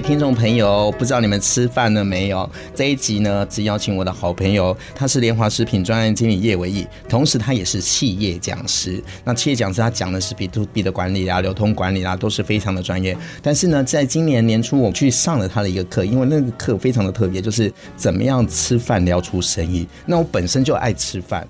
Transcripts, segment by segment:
听众朋友，不知道你们吃饭了没有？这一集呢，只邀请我的好朋友，他是联华食品专案经理叶纬翊，同时他也是企业讲师。那企业讲师他讲的是 B to B 的管理啊、流通管理啊，都是非常的专业。但是呢，在今年年初，我去上了他的一个课，因为那个课非常的特别，就是怎么样吃饭聊出生意。那我本身就爱吃饭。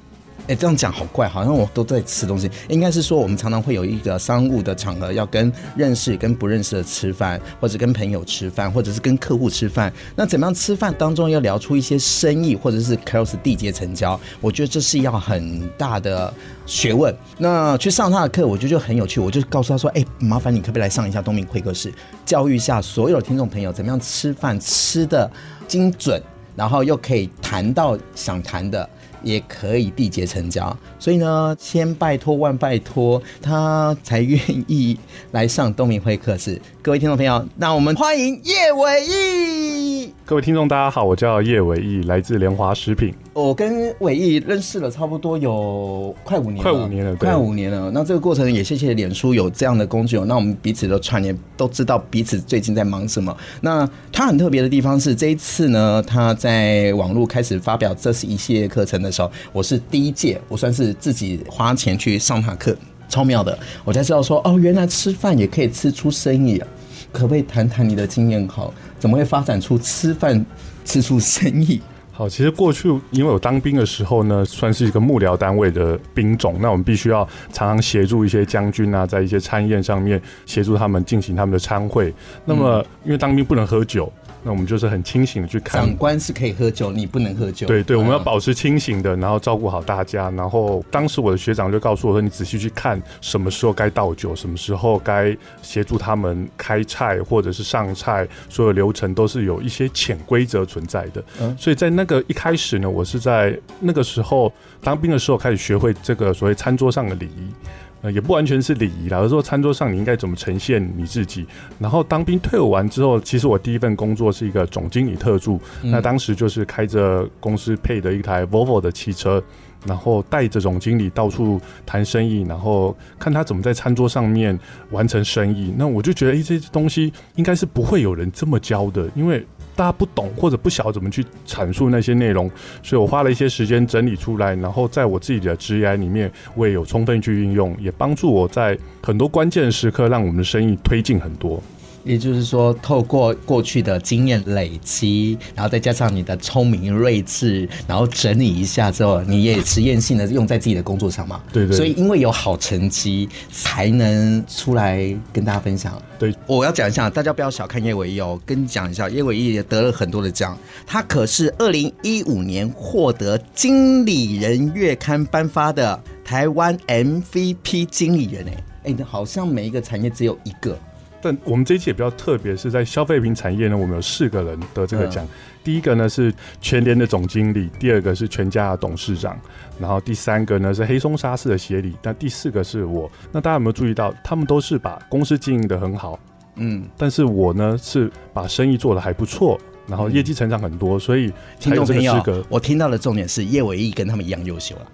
哎，这样讲好怪，好像我都在吃东西。应该是说，我们常常会有一个商务的场合，要跟认识、跟不认识的吃饭，或者跟朋友吃饭，或者是跟客户吃饭。那怎么样吃饭当中要聊出一些生意，或者是 close 地接成交？我觉得这是要很大的学问。那去上他的课，我觉得就很有趣。我就告诉他说：“哎，麻烦你可不可以来上一下东明会客室，教育一下所有的听众朋友，怎么样吃饭吃得精准，然后又可以谈到想谈的。”也可以缔结成交，所以呢，千拜托万拜托，他才愿意来上东明会客室。各位听众朋友，那我们欢迎叶伟义。各位听众，大家好，我叫叶伟义，来自莲华食品。我跟伟毅认识了差不多有快五年了，快五年了，快五年了。那这个过程也谢谢脸书有这样的工具哦，那我们彼此都串联，都知道彼此最近在忙什么。那他很特别的地方是，这一次呢，他在网络开始发表这是一系列课程的时候，我是第一届，我算是自己花钱去上他课，超妙的。我才知道说，哦，原来吃饭也可以吃出生意啊！可不可以谈谈你的经验？好，怎么会发展出吃饭吃出生意？好，其实过去因为我当兵的时候呢，算是一个幕僚单位的兵种，那我们必须要常常协助一些将军啊，在一些参宴上面协助他们进行他们的参会。那么因为当兵不能喝酒。那我们就是很清醒的去看，长官是可以喝酒，你不能喝酒。对对，我们要保持清醒的，然后照顾好大家。然后当时我的学长就告诉我说：“你仔细去看，什么时候该倒酒，什么时候该协助他们开菜或者是上菜，所有流程都是有一些潜规则存在的。”嗯，所以在那个一开始呢，我是在那个时候当兵的时候开始学会这个所谓餐桌上的礼仪。呃，也不完全是礼仪啦，而是说餐桌上你应该怎么呈现你自己。然后当兵退伍完之后，其实我第一份工作是一个总经理特助，嗯、那当时就是开着公司配的一台 Volvo 的汽车，然后带着总经理到处谈生意，然后看他怎么在餐桌上面完成生意。那我就觉得，哎，这些东西应该是不会有人这么教的，因为。大家不懂或者不晓得怎么去阐述那些内容，所以我花了一些时间整理出来，然后在我自己的职涯里面，我也有充分去运用，也帮助我在很多关键时刻让我们的生意推进很多。也就是说，透过过去的经验累积，然后再加上你的聪明睿智，然后整理一下之后，你也实验性的用在自己的工作上嘛？对对。所以因为有好成绩，才能出来跟大家分享。对，我要讲一下，大家不要小看叶纬翊哦。跟你讲一下，叶纬翊也得了很多的奖，他可是二零一五年获得《经理人月刊》颁发的台湾 MVP 经理人哎哎，好像每一个产业只有一个。但我们这一期也比较特别，是在消费品产业呢，我们有四个人得这个奖。第一个呢是全联的总经理，第二个是全家的董事长，然后第三个呢是黑松沙士的协理，那第四个是我。那大家有没有注意到，他们都是把公司经营的很好，嗯，但是我呢是把生意做的还不错，然后业绩成长很多，所以才有这个资格。我听到的重点是叶纬翊跟他们一样优秀了。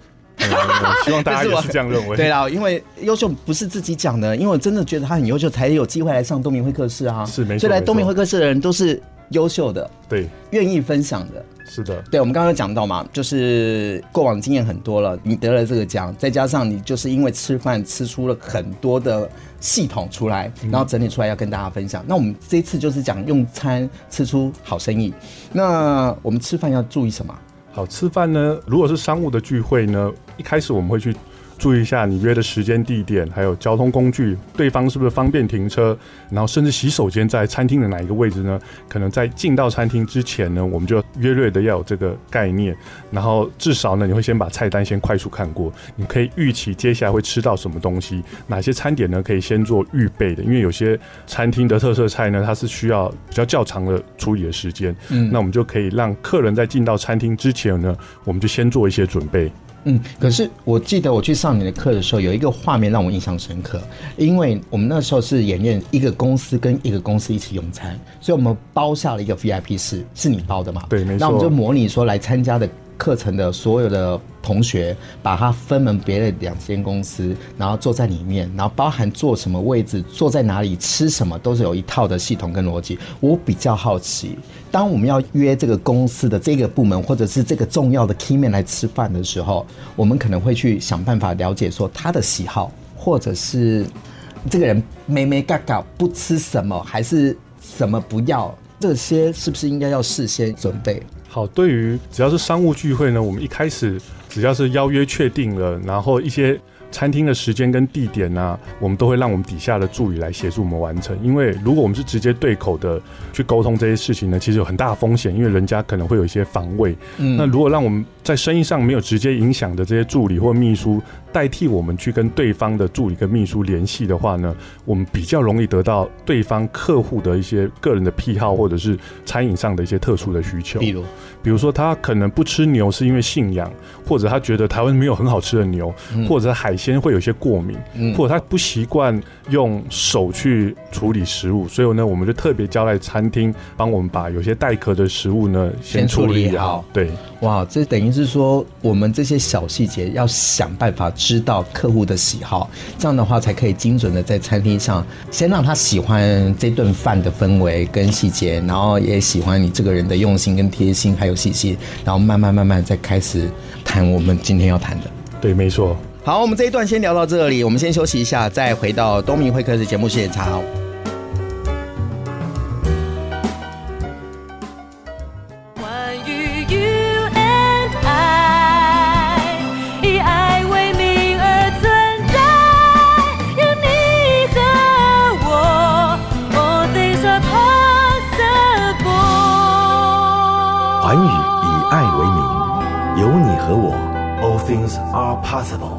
希望大家也是这样认为。对啦，因为优秀不是自己讲的，因为我真的觉得他很优秀，才有机会来上东明会客室啊。是没错，所以来东明会客室的人都是优秀的，对，愿意分享的。是的，对，我们刚刚讲到嘛，就是过往经验很多了，你得了这个奖，再加上你就是因为吃饭吃出了很多的系统出来，然后整理出来要跟大家分享。嗯、那我们这一次就是讲用餐吃出好生意。那我们吃饭要注意什么？好，吃饭呢，如果是商务的聚会呢，一开始我们会去。注意一下你约的时间、地点，还有交通工具，对方是不是方便停车？然后甚至洗手间在餐厅的哪一个位置呢？可能在进到餐厅之前呢，我们就约略的要有这个概念。然后至少呢，你会先把菜单先快速看过，你可以预期接下来会吃到什么东西，哪些餐点呢可以先做预备的？因为有些餐厅的特色菜呢，它是需要比较较长的处理的时间。嗯，那我们就可以让客人在进到餐厅之前呢，我们就先做一些准备。嗯，可是我记得我去上你的课的时候，有一个画面让我印象深刻，因为我们那时候是演练一个公司跟一个公司一起用餐，所以我们包下了一个 VIP 室，是你包的嘛？对，没错。那我们就模拟说来参加的。课程的所有的同学，把他分门别类两间公司，然后坐在里面，然后包含坐什么位置，坐在哪里，吃什么，都是有一套的系统跟逻辑。我比较好奇，当我们要约这个公司的这个部门，或者是这个重要的 key man 来吃饭的时候，我们可能会去想办法了解说他的喜好，或者是这个人眉眉角角不吃什么，还是什么不要，这些是不是应该要事先准备？好，对于只要是商务聚会呢，我们一开始只要是邀约确定了，然后一些餐厅的时间跟地点呢、啊，我们都会让我们底下的助理来协助我们完成。因为如果我们是直接对口的去沟通这些事情呢，其实有很大的风险，因为人家可能会有一些防卫。嗯，那如果让我们在生意上没有直接影响的这些助理或秘书，代替我们去跟对方的助理跟秘书联系的话呢，我们比较容易得到对方客户的一些个人的癖好，或者是餐饮上的一些特殊的需求。比如，比如说他可能不吃牛是因为信仰，或者他觉得台湾没有很好吃的牛，嗯、或者海鲜会有些过敏，嗯、或者他不习惯用手去处理食物，所以呢，我们就特别交代餐厅帮我们把有些带壳的食物呢先处理好。理好对，哇，这等于是说我们这些小细节要想办法。知道客户的喜好，这样的话才可以精准的在餐厅上先让他喜欢这顿饭的氛围跟细节，然后也喜欢你这个人的用心跟贴心还有细心，然后慢慢慢慢再开始谈我们今天要谈的。对，没错。好，我们这一段先聊到这里，我们先休息一下，再回到东明会客室节目现场。Are possible.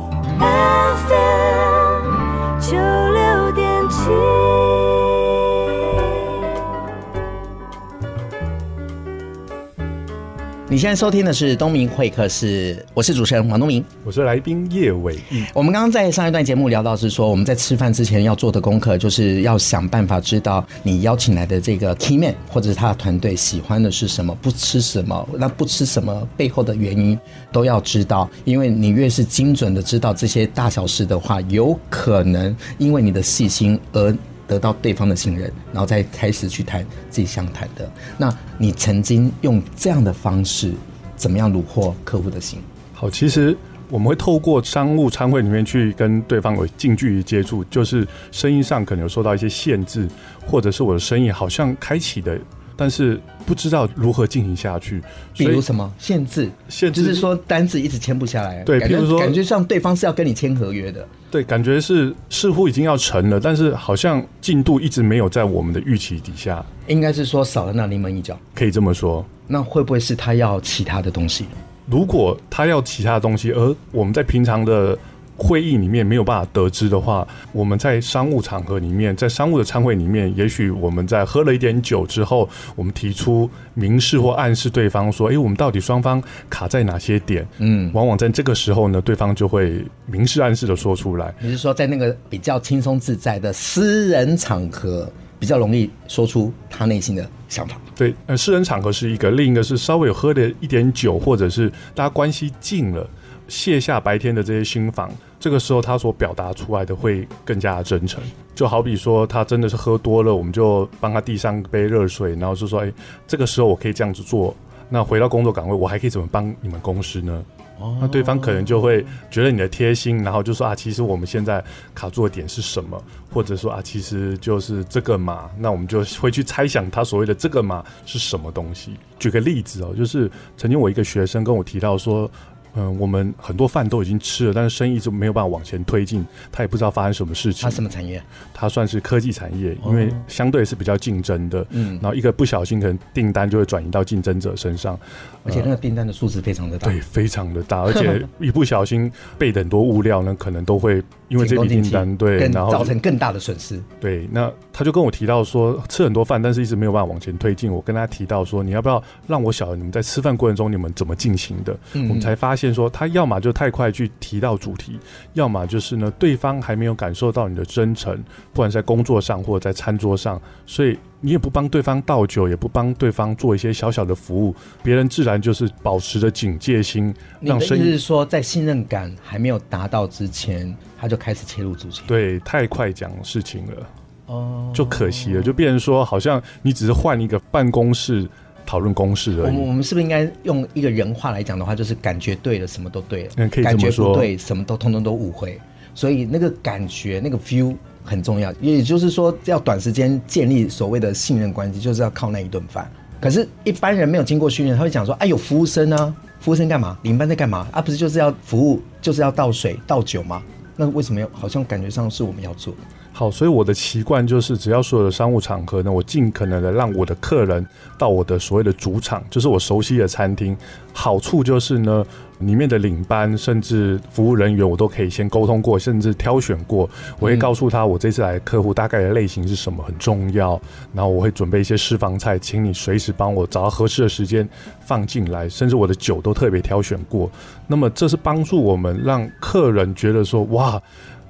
你现在收听的是东明会客室，我是主持人王东明，我是来宾叶伟毅。我们刚刚在上一段节目聊到是说，我们在吃饭之前要做的功课，就是要想办法知道你邀请来的这个 key man 或者是他的团队喜欢的是什么，不吃什么，那不吃什么背后的原因都要知道，因为你越是精准的知道这些大小事的话，有可能因为你的细心而。得到对方的信任，然后再开始去谈自己想谈的。那你曾经用这样的方式，怎么样虏获客户的心？好，其实我们会透过商务参会里面去跟对方有近距离接触，就是生意上可能有受到一些限制，或者是我的生意好像开启的。但是不知道如何进行下去，比如什么限制？限制就是说单子一直签不下来。对，比如说感觉像对方是要跟你签合约的。对，感觉是似乎已经要成了，但是好像进度一直没有在我们的预期底下。应该是说少了那临门一脚，可以这么说。那会不会是他要其他的东西？如果他要其他的东西，而我们在平常的。会议里面没有办法得知的话，我们在商务场合里面，在商务的餐会里面，也许我们在喝了一点酒之后，我们提出明示或暗示对方说：“哎，我们到底双方卡在哪些点？”嗯，往往在这个时候呢，对方就会明示暗示的说出来。你是说，在那个比较轻松自在的私人场合，比较容易说出他内心的想法？对，呃，私人场合是一个，另一个是稍微有喝了一点酒，或者是大家关系近了。卸下白天的这些心防，这个时候他所表达出来的会更加的真诚。就好比说，他真的是喝多了，我们就帮他递上杯热水，然后就说：“哎，这个时候我可以这样子做。那回到工作岗位，我还可以怎么帮你们公司呢？”哦，那对方可能就会觉得你的贴心，然后就说：“啊，其实我们现在卡住的点是什么？或者说啊，其实就是这个嘛。”那我们就会去猜想他所谓的这个嘛是什么东西。举个例子哦，就是曾经我一个学生跟我提到说。嗯，我们很多饭都已经吃了，但是生意就没有办法往前推进。他也不知道发生什么事情。他什么产业？他算是科技产业，因为相对是比较竞争的。嗯，然后一个不小心，可能订单就会转移到竞争者身上，而且那个订单的数字非常的大。对，非常的大，而且 一不小心备的很多物料呢，可能都会因为这笔订单对，然后造成更大的损失。对，那他就跟我提到说，吃很多饭，但是一直没有办法往前推进。我跟他提到说，你要不要让我晓得你们在吃饭过程中你们怎么进行的？嗯，我们才发现。现说，他要么就太快去提到主题，要么就是呢，对方还没有感受到你的真诚，不管在工作上或者在餐桌上，所以你也不帮对方倒酒，也不帮对方做一些小小的服务，别人自然就是保持着警戒心，让生意。你的意思是说，在信任感还没有达到之前，他就开始切入主题？对，太快讲事情了，哦，就可惜了，就变成说，好像你只是换一个办公室。讨论公式而已。我们是不是应该用一个人话来讲的话，就是感觉对了，什么都对了；嗯、可以感觉不对，什么都通通都误会。所以那个感觉，那个 feel 很重要。也就是说，要短时间建立所谓的信任关系，就是要靠那一顿饭。可是，一般人没有经过训练，他会讲说：“哎，有服务生啊，服务生干嘛？领班在干嘛？啊，不是就是要服务，就是要倒水倒酒吗？那为什么要好像感觉上是我们要做？”好，所以我的习惯就是，只要所有的商务场合呢，我尽可能的让我的客人到我的所谓的主场，就是我熟悉的餐厅。好处就是呢，里面的领班甚至服务人员，我都可以先沟通过，甚至挑选过。我会告诉他，我这次来的客户大概的类型是什么，很重要。然后我会准备一些私房菜，请你随时帮我找到合适的时间放进来。甚至我的酒都特别挑选过。那么这是帮助我们让客人觉得说，哇。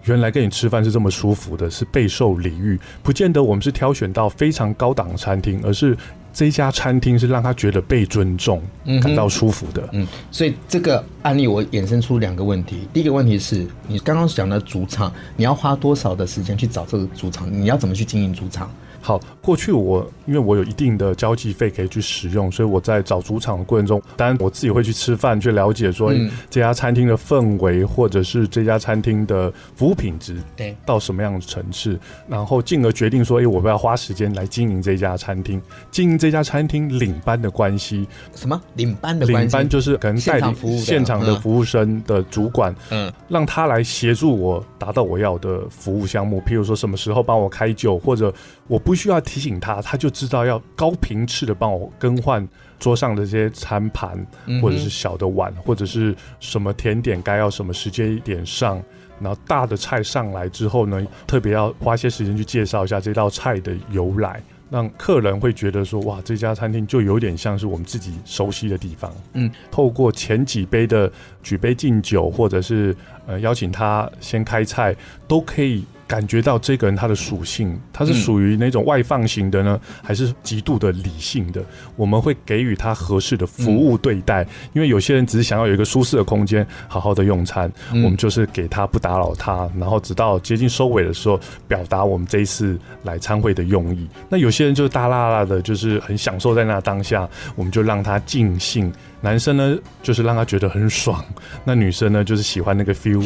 原来跟你吃饭是这么舒服的，是备受礼遇，不见得我们是挑选到非常高档的餐厅，而是这家餐厅是让他觉得被尊重，嗯、感到舒服的。嗯，所以这个案例我衍生出两个问题，第一个问题是你刚刚讲的主场，你要花多少的时间去找这个主场？你要怎么去经营主场？好，过去我因为我有一定的交际费可以去使用，所以我在找主场的过程中，当然我自己会去吃饭，去了解说这家餐厅的氛围，或者是这家餐厅的服务品质，对，到什么样的层次，然后进而决定说，哎，我不要花时间来经营这家餐厅，经营这家餐厅领班的关系，什么？领班的关系？领班就是可能代理现场的服务生的主管，嗯，让他来协助我达到我要的服务项目，譬如说什么时候帮我开酒，或者我不。需要提醒他，他就知道要高频次的帮我更换桌上的这些餐盘，或者是小的碗，或者是什么甜点该要什么时间点上。然后大的菜上来之后呢，特别要花些时间去介绍一下这道菜的由来，让客人会觉得说，哇，这家餐厅就有点像是我们自己熟悉的地方。嗯，透过前几杯的举杯敬酒，或者是呃邀请他先开菜，都可以。感觉到这个人他的属性，他是属于那种外放型的呢，还是极度的理性的？我们会给予他合适的服务对待，因为有些人只是想要有一个舒适的空间，好好的用餐，我们就是给他不打扰他，然后直到接近收尾的时候，表达我们这一次来参会的用意。那有些人就是大啦啦的，就是很享受在那当下，我们就让他尽兴。男生呢，就是让他觉得很爽；那女生呢，就是喜欢那个 feel。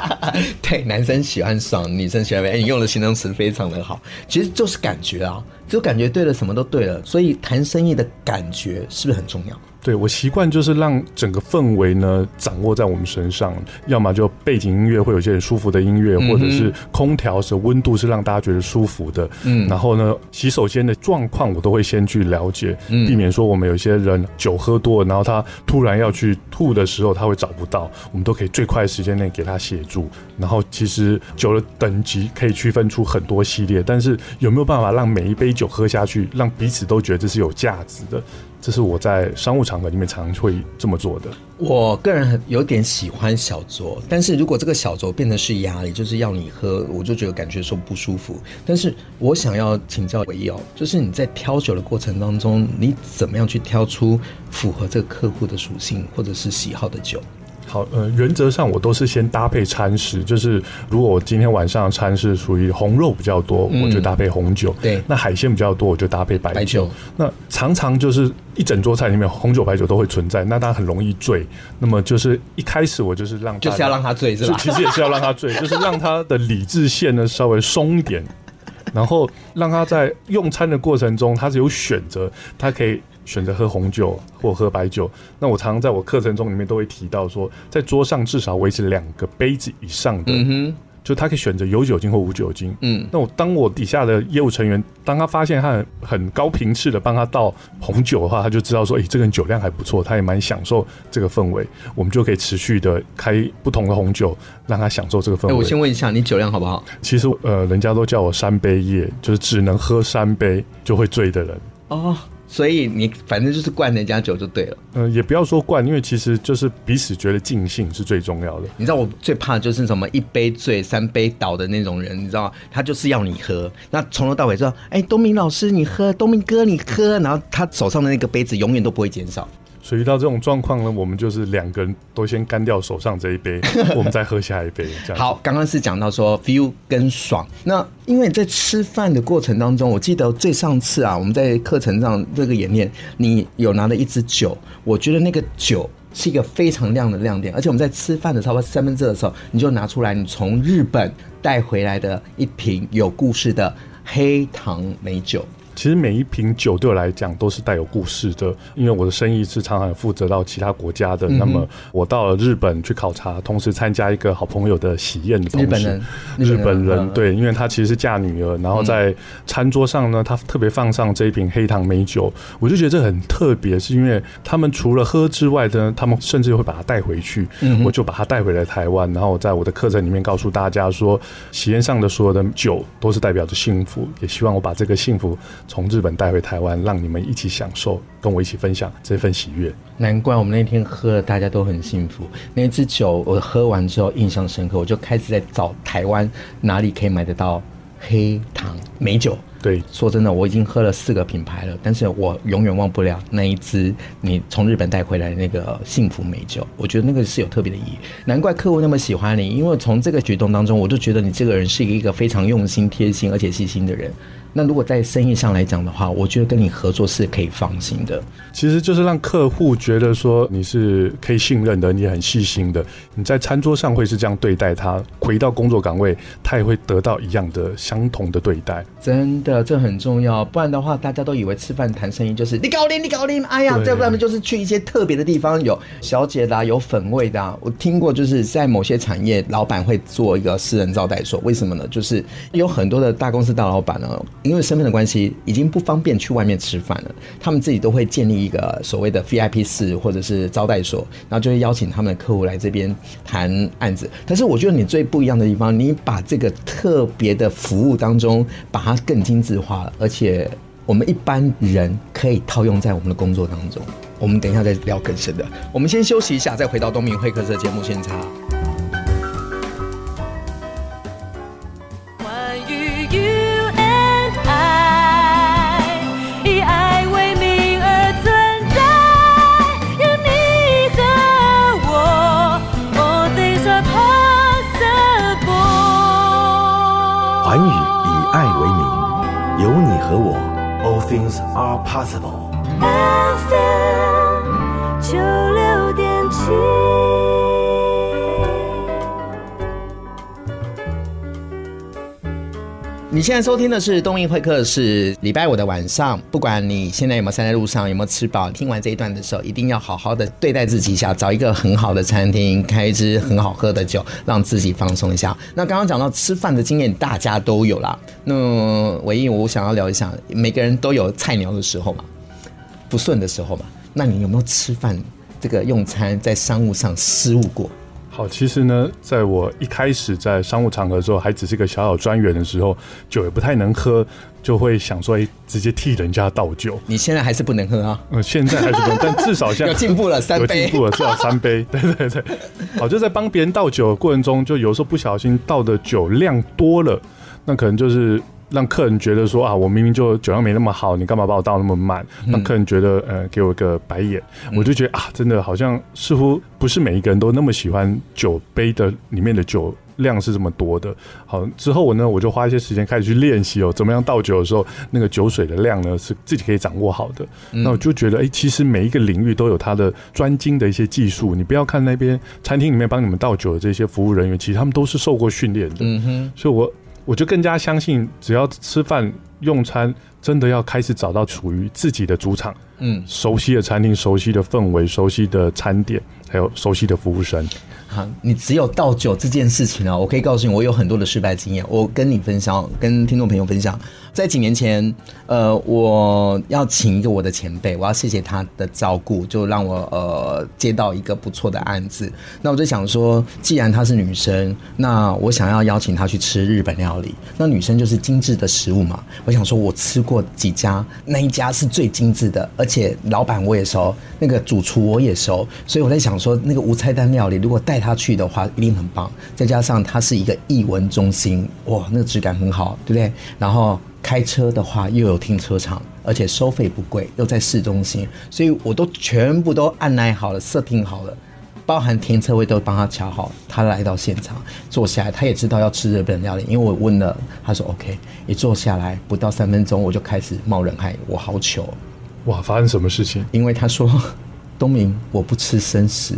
对，男生喜欢爽，女生喜欢。哎，你用的形容词非常的好，其实就是感觉啊，就感觉对了，什么都对了。所以谈生意的感觉是不是很重要？对，我习惯就是让整个氛围呢掌握在我们身上，要么就背景音乐会有一些很舒服的音乐，嗯、或者是空调的温度是让大家觉得舒服的。嗯，然后呢，洗手间的状况我都会先去了解，嗯、避免说我们有些人酒喝多了，然后他突然要去吐的时候他会找不到，我们都可以最快的时间内给他协助。然后其实酒的等级可以区分出很多系列，但是有没有办法让每一杯酒喝下去，让彼此都觉得这是有价值的？这是我在商务场合里面常会这么做的。我个人有点喜欢小酌，但是如果这个小酌变得是压力，就是要你喝，我就觉得感觉说不舒服。但是我想要请教唯有，就是你在挑酒的过程当中，你怎么样去挑出符合这个客户的属性或者是喜好的酒？好，呃，原则上我都是先搭配餐食，就是如果我今天晚上的餐是属于红肉比较多，嗯、我就搭配红酒。对，那海鲜比较多，我就搭配白酒。白酒。那常常就是一整桌菜里面红酒、白酒都会存在，那它很容易醉。那么就是一开始我就是让，就是要让他醉，是吧？其实也是要让他醉，就是让他的理智线呢稍微松一点，然后让他在用餐的过程中他是有选择，他可以。选择喝红酒或喝白酒，那我常常在我课程中里面都会提到说，在桌上至少维持两个杯子以上的，就他可以选择有酒精或无酒精。嗯，那我当我底下的业务成员，当他发现他很很高频次的帮他倒红酒的话，他就知道说，诶、欸，这个人酒量还不错，他也蛮享受这个氛围，我们就可以持续的开不同的红酒，让他享受这个氛围。欸，我先问一下，你酒量好不好？其实呃，人家都叫我三杯夜，就是只能喝三杯就会醉的人。哦。所以你反正就是灌人家酒就对了。嗯、呃，也不要说灌，因为其实就是彼此觉得尽兴是最重要的。你知道我最怕的就是什么一杯醉三杯倒的那种人，你知道吗？他就是要你喝，那从头到尾说，哎、欸，东明老师你喝，东明哥你喝，然后他手上的那个杯子永远都不会减少。所以遇到这种状况呢，我们就是两个人都先干掉手上这一杯，我们再喝下一杯。这样好，刚刚是讲到说 feel 跟爽。那因为在吃饭的过程当中，我记得最上次啊，我们在课程上这个演练，你有拿了一支酒，我觉得那个酒是一个非常亮的亮点。而且我们在吃饭的差不多三分之二的时候，你就拿出来，你从日本带回来的一瓶有故事的黑糖美酒。其实每一瓶酒对我来讲都是带有故事的，因为我的生意是常常负责到其他国家的。嗯、那么我到了日本去考察，同时参加一个好朋友的喜宴的同时，日本人，日本人对，因为他其实是嫁女儿，然后在餐桌上呢，他特别放上这一瓶黑糖美酒，我就觉得这很特别，是因为他们除了喝之外呢，他们甚至会把它带回去。嗯，我就把它带回来台湾，然后我在我的课程里面告诉大家说，喜宴上的所有的酒都是代表着幸福，也希望我把这个幸福。从日本带回台湾，让你们一起享受，跟我一起分享这份喜悦。难怪我们那天喝了，大家都很幸福。那支酒我喝完之后印象深刻，我就开始在找台湾哪里可以买得到黑糖美酒。对，说真的，我已经喝了四个品牌了，但是我永远忘不了那一支你从日本带回来的那个幸福美酒。我觉得那个是有特别的意义。难怪客户那么喜欢你，因为从这个举动当中，我就觉得你这个人是一个非常用心、贴心而且细心的人。那如果在生意上来讲的话，我觉得跟你合作是可以放心的。其实就是让客户觉得说你是可以信任的，你也很细心的。你在餐桌上会是这样对待他，回到工作岗位，他也会得到一样的相同的对待。真的，这很重要。不然的话，大家都以为吃饭谈生意就是你搞定，你搞定。哎呀，再不然就是去一些特别的地方，有小姐的、啊，有粉味的、啊。我听过，就是在某些产业，老板会做一个私人招待所。为什么呢？就是有很多的大公司大老板呢。因为身份的关系，已经不方便去外面吃饭了。他们自己都会建立一个所谓的 VIP 室或者是招待所，然后就会邀请他们的客户来这边谈案子。但是我觉得你最不一样的地方，你把这个特别的服务当中，把它更精致化了，而且我们一般人可以套用在我们的工作当中。我们等一下再聊更深的。我们先休息一下，再回到东明会客室节目现场。以爱为名，有你和我，All things are possible。爱分就留点。你现在收听的是东映会客室，礼拜五的晚上，不管你现在有没有塞在路上，有没有吃饱，听完这一段的时候，一定要好好的对待自己一下，找一个很好的餐厅，开一支很好喝的酒，让自己放松一下。那刚刚讲到吃饭的经验，大家都有啦。那唯一我想要聊一下，每个人都有菜鸟的时候嘛，不顺的时候嘛。那你有没有吃饭这个用餐在商务上失误过？好，其实呢，在我一开始在商务场合的时候，还只是个小小专员的时候，酒也不太能喝，就会想说，哎，直接替人家倒酒。你现在还是不能喝啊？嗯，现在还是不能，但至少现在有进步了，三杯，有进步了，至少三杯。对对对，好，就在帮别人倒酒的过程中，就有时候不小心倒的酒量多了，那可能就是。让客人觉得说啊，我明明就酒量没那么好，你干嘛把我倒那么慢？让客人觉得呃，给我一个白眼。我就觉得啊，真的好像似乎不是每一个人都那么喜欢酒杯的里面的酒量是这么多的。好，之后我呢，我就花一些时间开始去练习哦，怎么样倒酒的时候那个酒水的量呢是自己可以掌握好的。那我就觉得哎，其实每一个领域都有它的专精的一些技术。你不要看那边餐厅里面帮你们倒酒的这些服务人员，其实他们都是受过训练的。嗯哼，所以我。我就更加相信，只要吃饭用餐，真的要开始找到属于自己的主场，嗯，熟悉的餐厅、熟悉的氛围、熟悉的餐点，还有熟悉的服务生。你只有倒酒这件事情啊，我可以告诉你，我有很多的失败经验。我跟你分享，跟听众朋友分享，在几年前，呃，我要请一个我的前辈，我要谢谢他的照顾，就让我呃接到一个不错的案子。那我就想说，既然她是女生，那我想要邀请她去吃日本料理。那女生就是精致的食物嘛，我想说，我吃过几家，那一家是最精致的，而且老板我也熟，那个主厨我也熟，所以我在想说，那个无菜单料理如果带他去的话，一定很棒。再加上它是一个艺文中心，哇，那个质感很好，对不对？然后开车的话又有停车场，而且收费不贵，又在市中心，所以我都全部都按耐好了，设定好了。包含停车位都帮他瞧好，他来到现场坐下来，他也知道要吃日本料理，因为我问了，他说 OK，一坐下来不到三分钟我就开始冒冷汗，我好糗，哇，发生什么事情？因为他说 东明我不吃生食，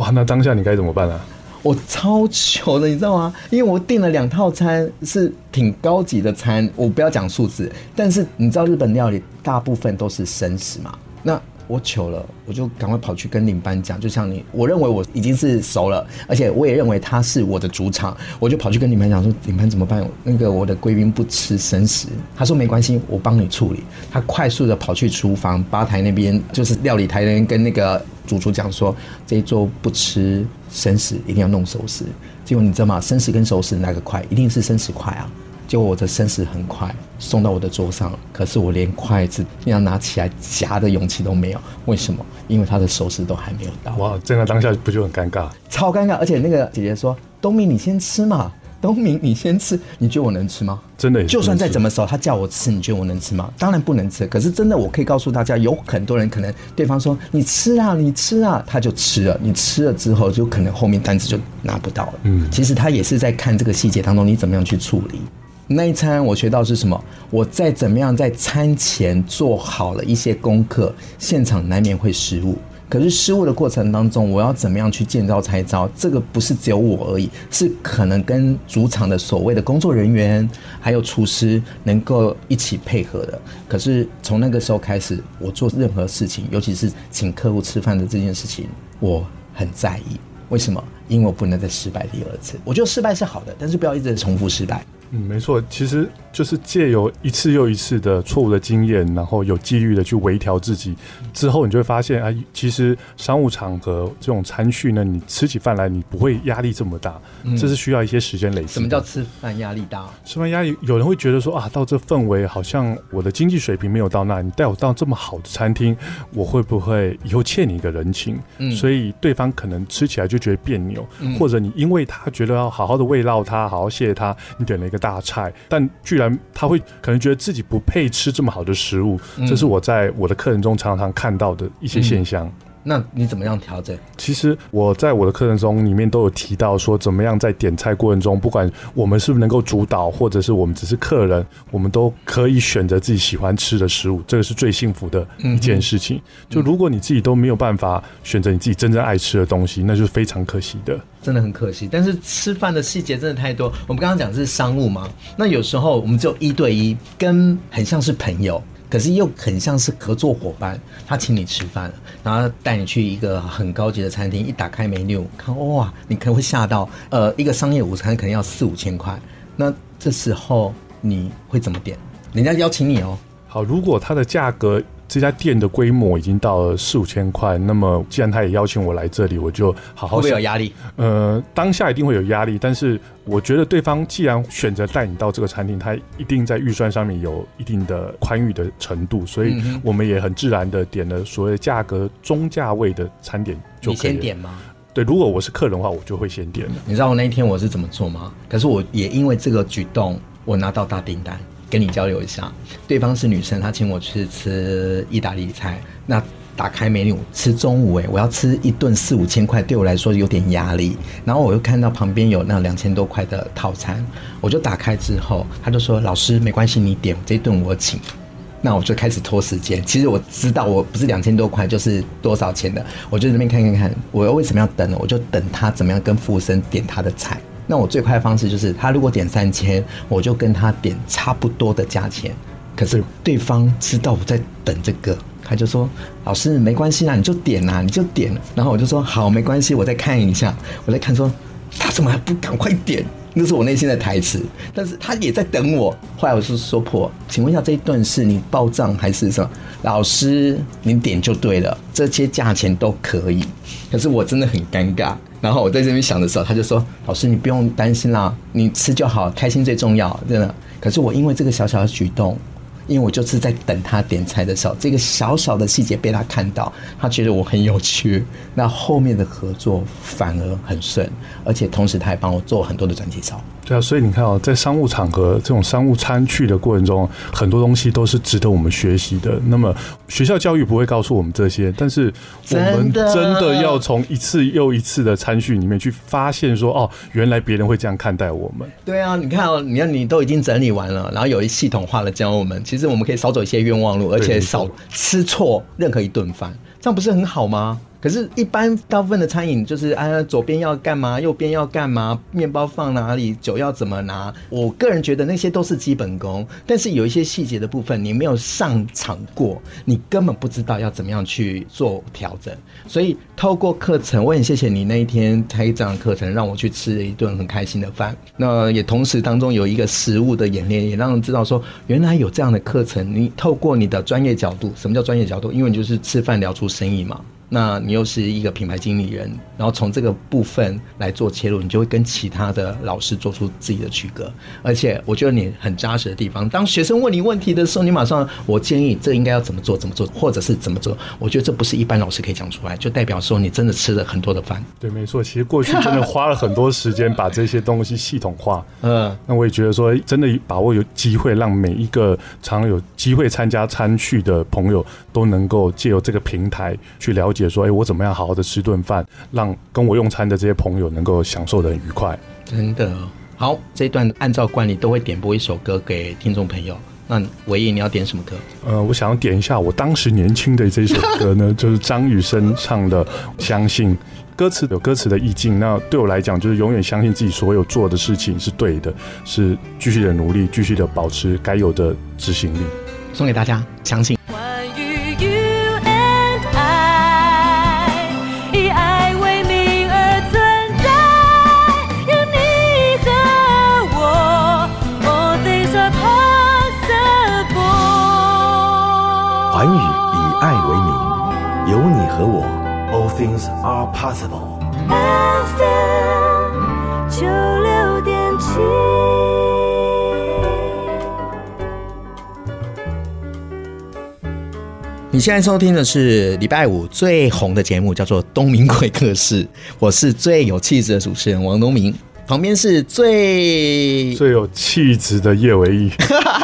哇，那当下你该怎么办啊？我超糗的，你知道吗？因为我订了两套餐，是挺高级的餐，我不要讲数字，但是你知道日本料理大部分都是生食嘛，那。我糗了，我就赶快跑去跟领班讲，就像你，我认为我已经是熟了，而且我也认为他是我的主场，我就跑去跟领班讲说，领班怎么办？那个我的贵宾不吃生食，他说没关系，我帮你处理。他快速的跑去厨房吧台那边，就是料理台的人跟那个主厨讲说，这一桌不吃生食，一定要弄熟食。结果你知道吗？生食跟熟食哪个快？一定是生食快啊。结果我的生食很快送到我的桌上，可是我连筷子要拿起来夹的勇气都没有。为什么？因为他的熟食都还没有到。哇，真的当下不就很尴尬？超尴尬！而且那个姐姐说：“东明，你先吃嘛。”东明，你先吃。你觉得我能吃吗？真的，就算再怎么熟，他叫我吃，你觉得我能吃吗？当然不能吃。可是真的，我可以告诉大家，有很多人可能对方说：“你吃啊，你吃啊。”他就吃了。你吃了之后，就可能后面单子就拿不到了。嗯，其实他也是在看这个细节当中，你怎么样去处理。那一餐我学到是什么？我再怎么样在餐前做好了一些功课，现场难免会失误。可是失误的过程当中，我要怎么样去见招拆招？这个不是只有我而已，是可能跟主场的所谓的工作人员还有厨师能够一起配合的。可是从那个时候开始，我做任何事情，尤其是请客户吃饭的这件事情，我很在意。为什么？因为我不能再失败第二次。我觉得失败是好的，但是不要一直重复失败。嗯，没错，其实就是借由一次又一次的错误的经验，然后有纪律的去微调自己，之后你就会发现，哎，其实商务场合这种餐叙呢，你吃起饭来你不会压力这么大，嗯、这是需要一些时间累积。什么叫吃饭压力大？吃饭压力，有人会觉得说啊，到这氛围好像我的经济水平没有到那，你带我到这么好的餐厅，我会不会以后欠你一个人情？嗯，所以对方可能吃起来就觉得别扭，嗯、或者你因为他觉得要好好的慰劳他，好好谢谢他，你点了一个。大菜，但居然他会可能觉得自己不配吃这么好的食物，嗯、这是我在我的客人中常常看到的一些现象。嗯那你怎么样调整？其实我在我的课程中里面都有提到说，怎么样在点菜过程中，不管我们是不是能够主导，或者是我们只是客人，我们都可以选择自己喜欢吃的食物，这个是最幸福的一件事情。嗯、就如果你自己都没有办法选择你自己真正爱吃的东西，那就是非常可惜的。真的很可惜。但是吃饭的细节真的太多。我们刚刚讲的是商务嘛，那有时候我们只有一对一，跟很像是朋友。可是又很像是合作伙伴，他请你吃饭，然后带你去一个很高级的餐厅，一打开 menu，看哇，你可能会吓到，呃，一个商业午餐可能要四五千块，那这时候你会怎么点？人家邀请你哦。好，如果它的价格。这家店的规模已经到了四五千块，那么既然他也邀请我来这里，我就好好。会不会有压力？呃，当下一定会有压力，但是我觉得对方既然选择带你到这个餐厅，他一定在预算上面有一定的宽裕的程度，所以我们也很自然的点了所谓价格中价位的餐点就可以。你先点吗？对，如果我是客人的话，我就会先点了。你知道我那一天我是怎么做吗？可是我也因为这个举动，我拿到大订单。跟你交流一下，对方是女生，她请我去吃意大利菜。那打开 menu 吃中午，哎，我要吃一顿四五千块，对我来说有点压力。然后我又看到旁边有那两千多块的套餐，我就打开之后，他就说：“老师，没关系，你点这顿我请。”那我就开始拖时间。其实我知道我不是两千多块就是多少钱的，我就这边看看看，我又为什么要等呢？我就等他怎么样跟服务生点他的菜。那我最快的方式就是，他如果点三千，我就跟他点差不多的价钱。可是对方知道我在等这个，他就说：“老师没关系啦，你就点啦，你就点。”然后我就说：“好，没关系，我再看一下。”我再看说，他怎么还不赶快点？那是我内心的台词。但是他也在等我。后来我就说破：“请问一下，这一顿是你报账还是什么？”老师，你点就对了，这些价钱都可以。可是我真的很尴尬。然后我在这边想的时候，他就说：“老师，你不用担心啦，你吃就好，开心最重要，真的。”可是我因为这个小小的举动。因为我就是在等他点菜的时候，这个小小的细节被他看到，他觉得我很有趣，那后面的合作反而很顺，而且同时他还帮我做很多的转介绍。对啊，所以你看哦，在商务场合这种商务餐叙的过程中，很多东西都是值得我们学习的。那么学校教育不会告诉我们这些，但是我们真的要从一次又一次的餐叙里面去发现说，哦，原来别人会这样看待我们。对啊，你看哦，你看你都已经整理完了，然后有一系统化的教我们，其实我们可以少走一些冤枉路，而且少吃错任何一顿饭，这样不是很好吗？可是，一般大部分的餐饮就是啊，左边要干嘛，右边要干嘛，面包放哪里，酒要怎么拿。我个人觉得那些都是基本功，但是有一些细节的部分，你没有上场过，你根本不知道要怎么样去做调整。所以，透过课程，我很谢谢你那一天开这样的课程，让我去吃了一顿很开心的饭。那也同时当中有一个食物的演练，也让人知道说，原来有这样的课程。你透过你的专业角度，什么叫专业角度？因为你就是吃饭聊出生意嘛。那你又是一个品牌经理人，然后从这个部分来做切入，你就会跟其他的老师做出自己的区隔。而且我觉得你很扎实的地方，当学生问你问题的时候，你马上我建议这应该要怎么做，怎么做，或者是怎么做。我觉得这不是一般老师可以讲出来，就代表说你真的吃了很多的饭。对，没错，其实过去真的花了很多时间把这些东西系统化。嗯，那我也觉得说，真的把握有机会，让每一个常有机会参加餐叙的朋友都能够借由这个平台去了解。说，哎，我怎么样好好的吃顿饭，让跟我用餐的这些朋友能够享受的很愉快。真的好，这一段按照惯例都会点播一首歌给听众朋友。那唯一你要点什么歌？呃，我想要点一下我当时年轻的这首歌呢，就是张雨生唱的《相信》，歌词有歌词的意境。那对我来讲，就是永远相信自己所有做的事情是对的，是继续的努力，继续的保持该有的执行力。送给大家，相信。possible。FM 九六点七。你现在收听的是礼拜五最红的节目，叫做《东明会客室》，我是最有气质的主持人王东明。旁边是最最有气质的叶维义，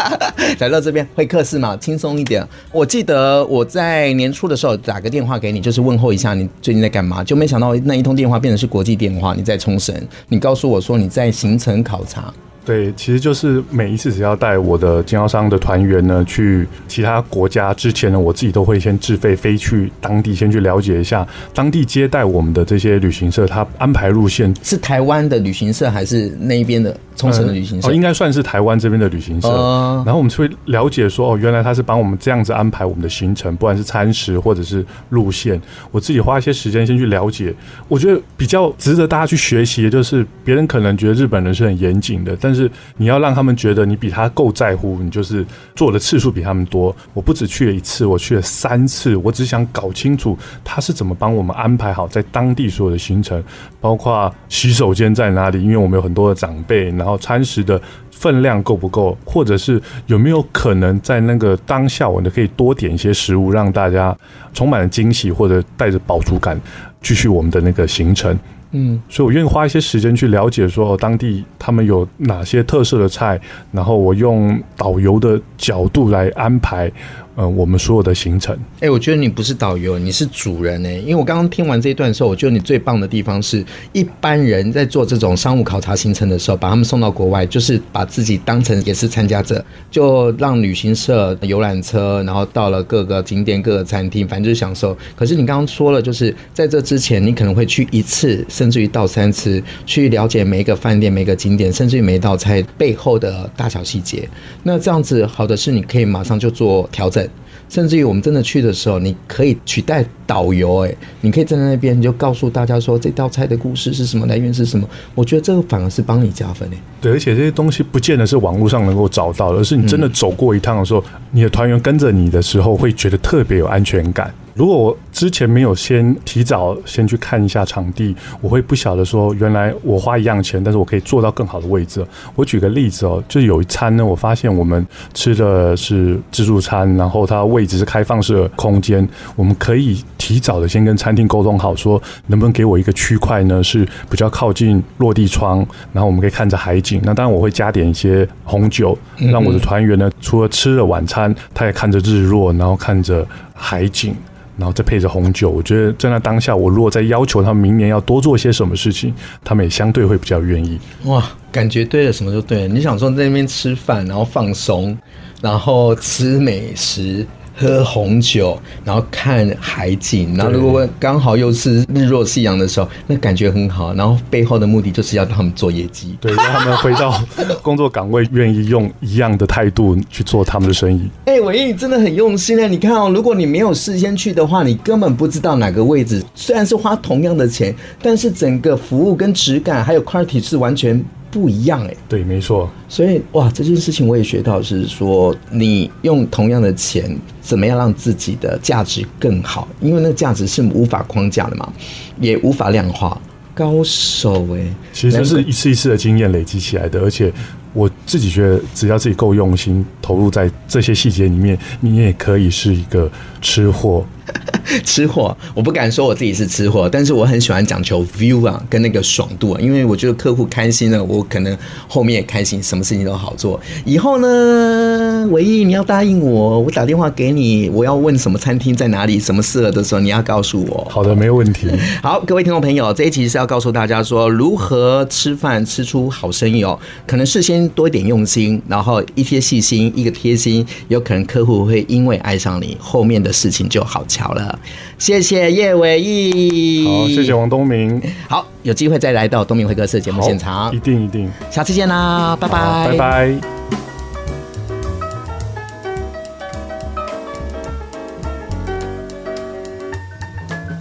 来到这边会客室嘛，轻松一点。我记得我在年初的时候打个电话给你，就是问候一下你最近在干嘛，就没想到那一通电话变成是国际电话。你在冲绳，你告诉我说你在行程考察。对，其实就是每一次只要带我的经销商的团员呢去其他国家之前呢，我自己都会先自费飞去当地，先去了解一下当地接待我们的这些旅行社，他安排路线是台湾的旅行社还是那边的冲绳的旅行社？嗯、哦，应该算是台湾这边的旅行社。嗯、然后我们就会了解说，哦，原来他是帮我们这样子安排我们的行程，不管是餐食或者是路线。我自己花一些时间先去了解，我觉得比较值得大家去学习的就是，别人可能觉得日本人是很严谨的，但是你要让他们觉得你比他够在乎，你就是做的次数比他们多。我不只去了一次，我去了三次。我只想搞清楚他是怎么帮我们安排好在当地所有的行程，包括洗手间在哪里，因为我们有很多的长辈，然后餐食的分量够不够，或者是有没有可能在那个当下，我们可以多点一些食物，让大家充满了惊喜，或者带着饱足感继续我们的那个行程。嗯，所以我愿意花一些时间去了解，说当地他们有哪些特色的菜，然后我用导游的角度来安排。呃，我们所有的行程，哎、我觉得你不是导游，你是主人呢、因为我刚刚听完这一段的时候，我觉得你最棒的地方是，一般人在做这种商务考察行程的时候，把他们送到国外，就是把自己当成也是参加者，就让旅行社、游览车，然后到了各个景点、各个餐厅，反正就是享受。可是你刚刚说了，就是在这之前，你可能会去一次，甚至于到三次，去了解每一个饭店、每个景点，甚至于每一道菜背后的大小细节。那这样子好的是，你可以马上就做调整。甚至于我们真的去的时候，你可以取代导游，哎，你可以站在那边，你就告诉大家说这道菜的故事是什么，来源是什么。我觉得这个反而是帮你加分，哎。对，而且这些东西不见得是网络上能够找到的，而是你真的走过一趟的时候，嗯、你的团员跟着你的时候，会觉得特别有安全感。如果我之前没有先提早先去看一下场地，我会不晓得说，原来我花一样钱，但是我可以坐到更好的位置。我举个例子哦，就是有一餐呢，我发现我们吃的是自助餐，然后它位置是开放式的空间，我们可以提早的先跟餐厅沟通好，说能不能给我一个区块呢，是比较靠近落地窗，然后我们可以看着海景。那当然我会加点一些红酒，让我的团员呢，除了吃了晚餐，他也看着日落，然后看着海景。然后再配着红酒，我觉得在那当下，我如果再要求他们明年要多做些什么事情，他们也相对会比较愿意。哇，感觉对了，什么就对了。你想说在那边吃饭，然后放松，然后吃美食。喝红酒，然后看海景，然后如果刚好又是日落夕阳的时候，那感觉很好。然后背后的目的就是要让他们做业绩，对，让他们回到 工作岗位，愿意用一样的态度去做他们的生意。哎、欸，伟毅，你真的很用心哎！你看哦，如果你没有事先去的话，你根本不知道哪个位置。虽然是花同样的钱，但是整个服务跟质感还有 quality 是完全。不一样哎，对，没错。所以哇，这件事情我也学到，是说你用同样的钱，怎么样让自己的价值更好？因为那个价值是无法框架的嘛，也无法量化。高手哎，其实是一次一次的经验累积起来的，而且我自己觉得，只要自己够用心，投入在这些细节里面，你也可以是一个吃货。吃货，我不敢说我自己是吃货，但是我很喜欢讲求 view 啊，跟那个爽度啊，因为我觉得客户开心了，我可能后面也开心，什么事情都好做。以后呢，唯一你要答应我，我打电话给你，我要问什么餐厅在哪里，什么适合的时候，你要告诉我。好的，没有问题。好，各位听众朋友，这一期是要告诉大家说，如何吃饭吃出好生意哦。可能事先多一点用心，然后一些细心，一个贴心，有可能客户会因为爱上你，后面的事情就好巧了。谢谢叶伟毅，好，谢谢王东明。好，有机会再来到东明会客室节目现场，一定一定，下次见啦，拜拜，拜拜。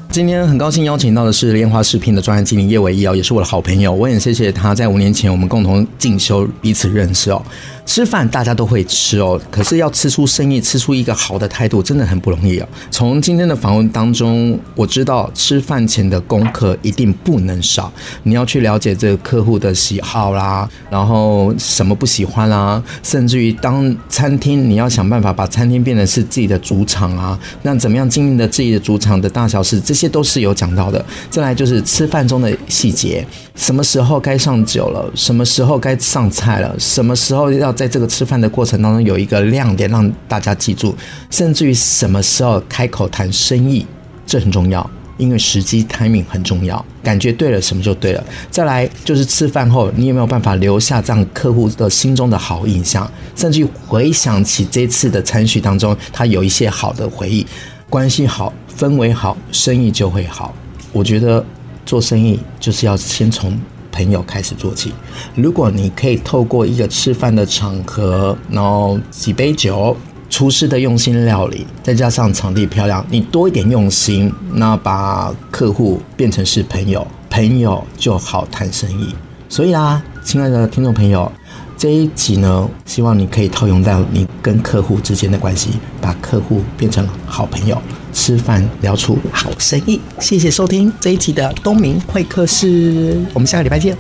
今天很高兴邀请到的是莲华食品的专案经理叶伟毅哦，也是我的好朋友。我也谢谢他在五年前我们共同进修，彼此认识哦。吃饭大家都会吃哦，可是要吃出生意，吃出一个好的态度，真的很不容易哦。从今天的访问当中，我知道吃饭前的功课一定不能少。你要去了解这个客户的喜好啦，然后什么不喜欢啦，甚至于当餐厅，你要想办法把餐厅变成是自己的主场啊。那怎么样经营的自己的主场的大小事，这些都是有讲到的。再来就是吃饭中的细节，什么时候该上酒了，什么时候该上菜了，什么时候要。在这个吃饭的过程当中，有一个亮点让大家记住，甚至于什么时候开口谈生意，这很重要，因为时机 timing 很重要，感觉对了，什么就对了。再来就是吃饭后，你有没有办法留下这样客户的心中的好印象，甚至于回想起这次的餐叙当中，他有一些好的回忆，关系好，氛围好，生意就会好。我觉得做生意就是要先从。朋友开始做起。如果你可以透过一个吃饭的场合，然后几杯酒，厨师的用心料理，再加上场地漂亮，你多一点用心，那把客户变成是朋友，朋友就好谈生意。所以啊，亲爱的听众朋友，这一集呢，希望你可以套用到你跟客户之间的关系，把客户变成好朋友。吃饭聊出好生意，谢谢收听这一期的东明会客室，我们下个礼拜见。